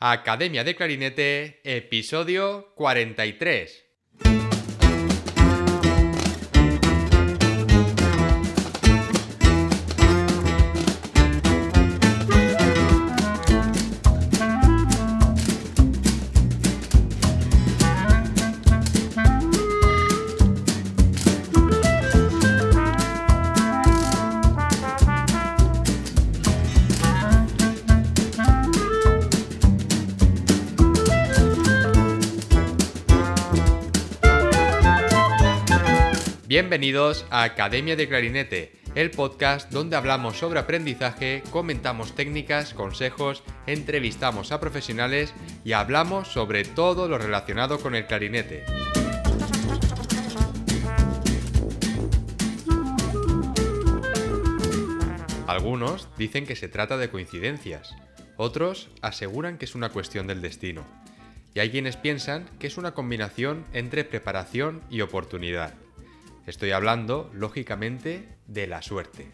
Academia de Clarinete, episodio 43. Bienvenidos a Academia de Clarinete, el podcast donde hablamos sobre aprendizaje, comentamos técnicas, consejos, entrevistamos a profesionales y hablamos sobre todo lo relacionado con el clarinete. Algunos dicen que se trata de coincidencias, otros aseguran que es una cuestión del destino, y hay quienes piensan que es una combinación entre preparación y oportunidad. Estoy hablando, lógicamente, de la suerte.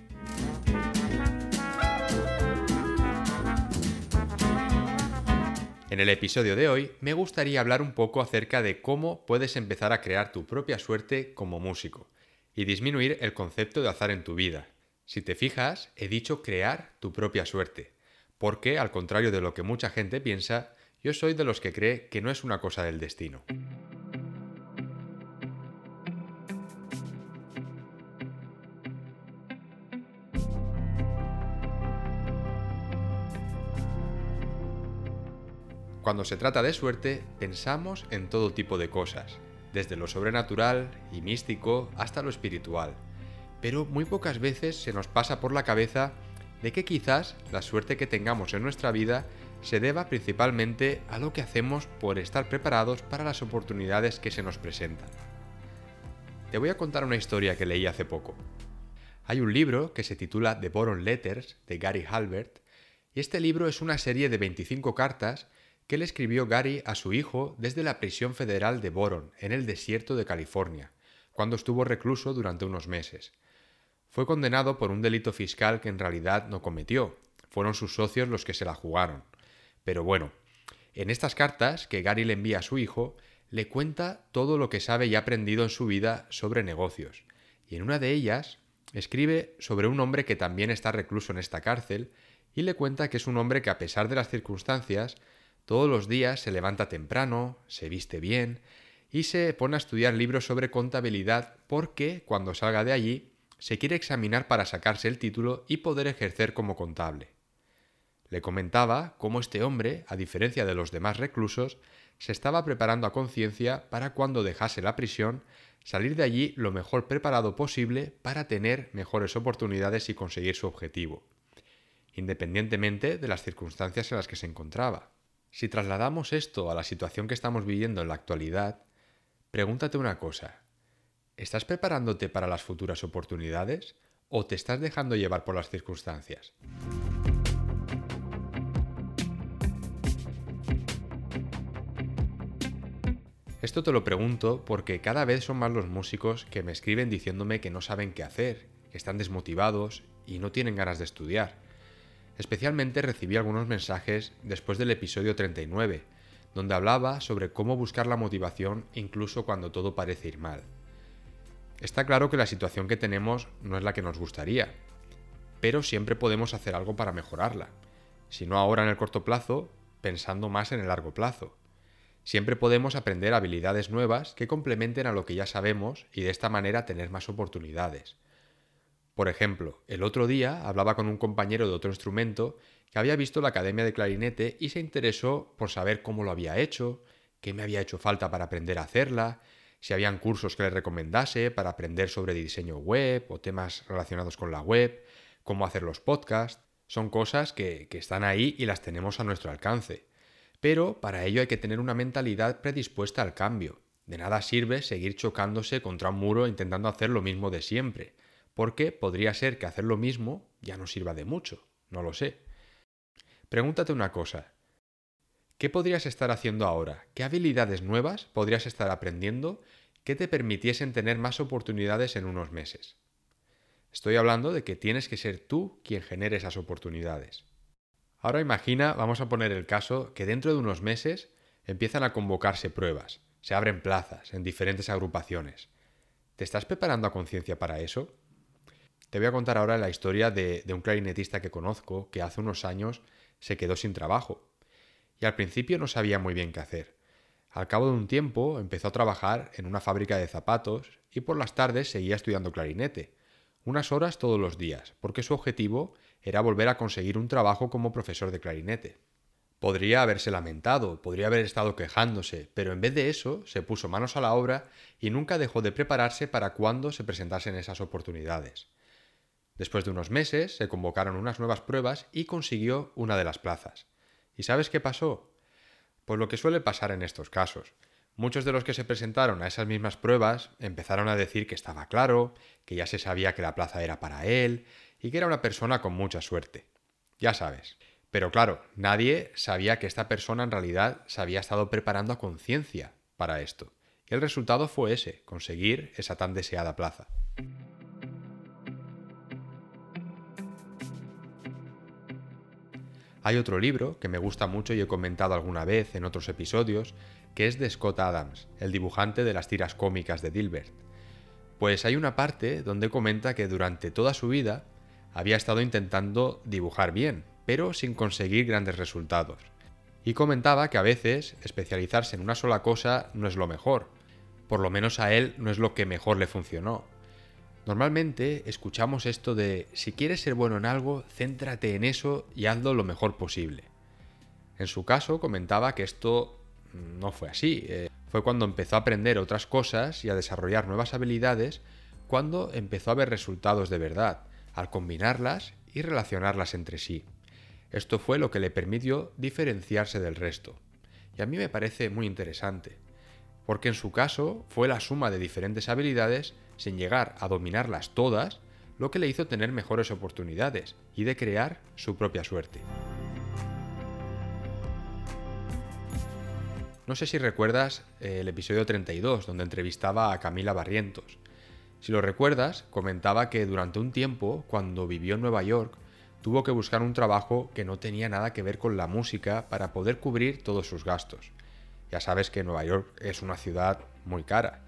En el episodio de hoy me gustaría hablar un poco acerca de cómo puedes empezar a crear tu propia suerte como músico y disminuir el concepto de azar en tu vida. Si te fijas, he dicho crear tu propia suerte, porque al contrario de lo que mucha gente piensa, yo soy de los que cree que no es una cosa del destino. Cuando se trata de suerte, pensamos en todo tipo de cosas, desde lo sobrenatural y místico hasta lo espiritual. Pero muy pocas veces se nos pasa por la cabeza de que quizás la suerte que tengamos en nuestra vida se deba principalmente a lo que hacemos por estar preparados para las oportunidades que se nos presentan. Te voy a contar una historia que leí hace poco. Hay un libro que se titula The Boron Letters de Gary Halbert y este libro es una serie de 25 cartas que le escribió Gary a su hijo desde la prisión federal de Boron, en el desierto de California, cuando estuvo recluso durante unos meses. Fue condenado por un delito fiscal que en realidad no cometió, fueron sus socios los que se la jugaron. Pero bueno, en estas cartas que Gary le envía a su hijo, le cuenta todo lo que sabe y ha aprendido en su vida sobre negocios, y en una de ellas escribe sobre un hombre que también está recluso en esta cárcel, y le cuenta que es un hombre que a pesar de las circunstancias todos los días se levanta temprano, se viste bien y se pone a estudiar libros sobre contabilidad porque cuando salga de allí se quiere examinar para sacarse el título y poder ejercer como contable. Le comentaba cómo este hombre, a diferencia de los demás reclusos, se estaba preparando a conciencia para cuando dejase la prisión salir de allí lo mejor preparado posible para tener mejores oportunidades y conseguir su objetivo, independientemente de las circunstancias en las que se encontraba. Si trasladamos esto a la situación que estamos viviendo en la actualidad, pregúntate una cosa. ¿Estás preparándote para las futuras oportunidades o te estás dejando llevar por las circunstancias? Esto te lo pregunto porque cada vez son más los músicos que me escriben diciéndome que no saben qué hacer, que están desmotivados y no tienen ganas de estudiar. Especialmente recibí algunos mensajes después del episodio 39, donde hablaba sobre cómo buscar la motivación incluso cuando todo parece ir mal. Está claro que la situación que tenemos no es la que nos gustaría, pero siempre podemos hacer algo para mejorarla. Si no ahora en el corto plazo, pensando más en el largo plazo. Siempre podemos aprender habilidades nuevas que complementen a lo que ya sabemos y de esta manera tener más oportunidades. Por ejemplo, el otro día hablaba con un compañero de otro instrumento que había visto la Academia de Clarinete y se interesó por saber cómo lo había hecho, qué me había hecho falta para aprender a hacerla, si habían cursos que le recomendase para aprender sobre diseño web o temas relacionados con la web, cómo hacer los podcasts. Son cosas que, que están ahí y las tenemos a nuestro alcance. Pero para ello hay que tener una mentalidad predispuesta al cambio. De nada sirve seguir chocándose contra un muro intentando hacer lo mismo de siempre porque podría ser que hacer lo mismo ya no sirva de mucho, no lo sé. Pregúntate una cosa. ¿Qué podrías estar haciendo ahora? ¿Qué habilidades nuevas podrías estar aprendiendo que te permitiesen tener más oportunidades en unos meses? Estoy hablando de que tienes que ser tú quien genere esas oportunidades. Ahora imagina, vamos a poner el caso, que dentro de unos meses empiezan a convocarse pruebas, se abren plazas en diferentes agrupaciones. ¿Te estás preparando a conciencia para eso? Te voy a contar ahora la historia de, de, un clarinetista que conozco que hace unos años se quedó sin trabajo. Y al principio no sabía muy bien qué hacer. Al cabo de un tiempo empezó a trabajar en una fábrica de zapatos y por las tardes seguía estudiando clarinete, unas horas todos los días, porque su objetivo era volver a conseguir un trabajo como profesor de clarinete. Podría haberse lamentado, podría haber estado quejándose, pero en vez de eso se puso manos a la obra y nunca dejó de prepararse para cuando se presentasen esas oportunidades. Después de unos meses se convocaron unas nuevas pruebas y consiguió una de las plazas. ¿Y sabes qué pasó? Pues lo que suele pasar en estos casos. Muchos de los que se presentaron a esas mismas pruebas empezaron a decir que estaba claro, que ya se sabía que la plaza era para él y que era una persona con mucha suerte. Ya sabes. Pero claro, nadie sabía que esta persona en realidad se había estado preparando a conciencia para esto. Y el resultado fue ese, conseguir esa tan deseada plaza. Hay otro libro que me gusta mucho y he comentado alguna vez en otros episodios, que es de Scott Adams, el dibujante de las tiras cómicas de Dilbert. Pues hay una parte donde comenta que durante toda su vida había estado intentando dibujar bien, pero sin conseguir grandes resultados. Y comentaba que a veces especializarse en una sola cosa no es lo mejor, por lo menos a él no es lo que mejor le funcionó. Normalmente escuchamos esto de si quieres ser bueno en algo, céntrate en eso y hazlo lo mejor posible. En su caso comentaba que esto no fue así. Eh, fue cuando empezó a aprender otras cosas y a desarrollar nuevas habilidades cuando empezó a ver resultados de verdad, al combinarlas y relacionarlas entre sí. Esto fue lo que le permitió diferenciarse del resto. Y a mí me parece muy interesante, porque en su caso fue la suma de diferentes habilidades sin llegar a dominarlas todas, lo que le hizo tener mejores oportunidades y de crear su propia suerte. No sé si recuerdas eh, el episodio 32, donde entrevistaba a Camila Barrientos. Si lo recuerdas, comentaba que durante un tiempo, cuando vivió en Nueva York, tuvo que buscar un trabajo que no tenía nada que ver con la música para poder cubrir todos sus gastos. Ya sabes que Nueva York es una ciudad muy cara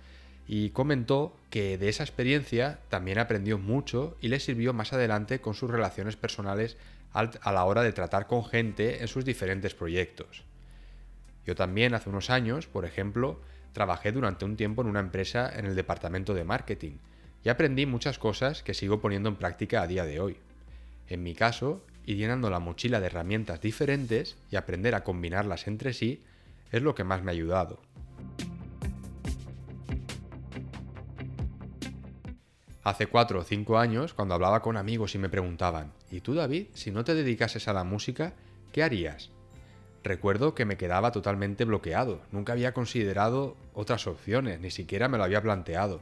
y comentó que de esa experiencia también aprendió mucho y le sirvió más adelante con sus relaciones personales a la hora de tratar con gente en sus diferentes proyectos. Yo también hace unos años, por ejemplo, trabajé durante un tiempo en una empresa en el departamento de marketing y aprendí muchas cosas que sigo poniendo en práctica a día de hoy. En mi caso, ir llenando la mochila de herramientas diferentes y aprender a combinarlas entre sí es lo que más me ha ayudado. Hace cuatro o cinco años, cuando hablaba con amigos y me preguntaban, ¿y tú David, si no te dedicases a la música, qué harías? Recuerdo que me quedaba totalmente bloqueado, nunca había considerado otras opciones, ni siquiera me lo había planteado.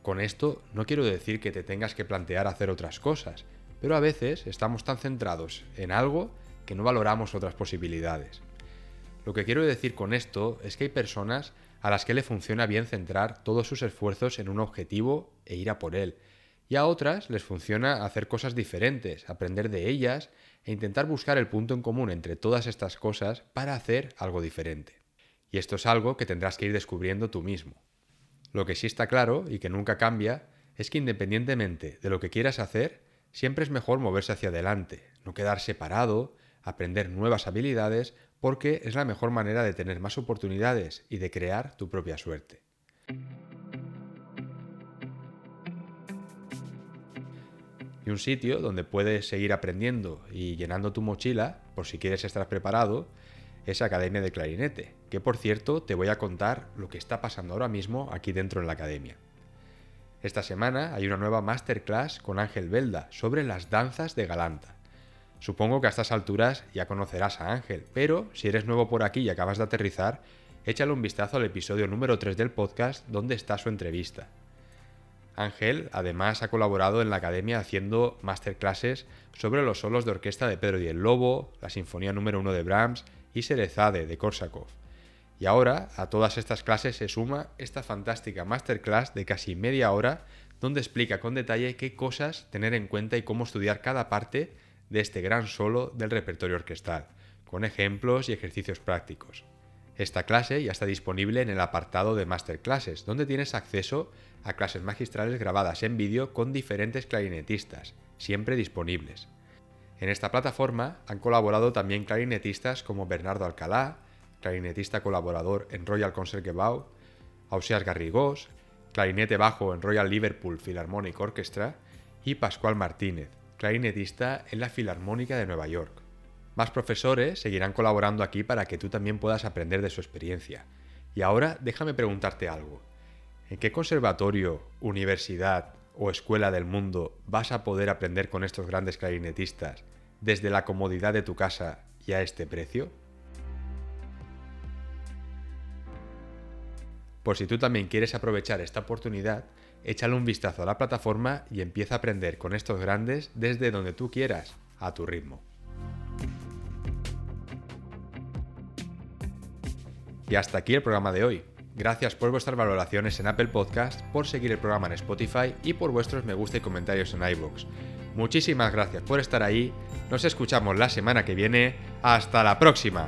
Con esto no quiero decir que te tengas que plantear hacer otras cosas, pero a veces estamos tan centrados en algo que no valoramos otras posibilidades. Lo que quiero decir con esto es que hay personas a las que le funciona bien centrar todos sus esfuerzos en un objetivo e ir a por él, y a otras les funciona hacer cosas diferentes, aprender de ellas e intentar buscar el punto en común entre todas estas cosas para hacer algo diferente. Y esto es algo que tendrás que ir descubriendo tú mismo. Lo que sí está claro y que nunca cambia es que independientemente de lo que quieras hacer, siempre es mejor moverse hacia adelante, no quedarse parado, aprender nuevas habilidades porque es la mejor manera de tener más oportunidades y de crear tu propia suerte. Y un sitio donde puedes seguir aprendiendo y llenando tu mochila, por si quieres estar preparado, es Academia de Clarinete, que por cierto te voy a contar lo que está pasando ahora mismo aquí dentro en la academia. Esta semana hay una nueva masterclass con Ángel Belda sobre las danzas de Galanta. Supongo que a estas alturas ya conocerás a Ángel, pero si eres nuevo por aquí y acabas de aterrizar, échale un vistazo al episodio número 3 del podcast donde está su entrevista. Ángel además ha colaborado en la academia haciendo masterclasses sobre los solos de orquesta de Pedro y el Lobo, la Sinfonía número 1 de Brahms y Serezade de Korsakov. Y ahora a todas estas clases se suma esta fantástica masterclass de casi media hora donde explica con detalle qué cosas tener en cuenta y cómo estudiar cada parte de este gran solo del repertorio orquestal, con ejemplos y ejercicios prácticos. Esta clase ya está disponible en el apartado de Masterclasses, donde tienes acceso a clases magistrales grabadas en vídeo con diferentes clarinetistas, siempre disponibles. En esta plataforma han colaborado también clarinetistas como Bernardo Alcalá, clarinetista colaborador en Royal Concertgebouw, Ausias Garrigós, clarinete bajo en Royal Liverpool Philharmonic Orchestra y Pascual Martínez, clarinetista en la Filarmónica de Nueva York. Más profesores seguirán colaborando aquí para que tú también puedas aprender de su experiencia. Y ahora déjame preguntarte algo. ¿En qué conservatorio, universidad o escuela del mundo vas a poder aprender con estos grandes clarinetistas desde la comodidad de tu casa y a este precio? Por si tú también quieres aprovechar esta oportunidad, échale un vistazo a la plataforma y empieza a aprender con estos grandes desde donde tú quieras, a tu ritmo. Y hasta aquí el programa de hoy. Gracias por vuestras valoraciones en Apple Podcast, por seguir el programa en Spotify y por vuestros me gusta y comentarios en iVoox. Muchísimas gracias por estar ahí. Nos escuchamos la semana que viene. Hasta la próxima.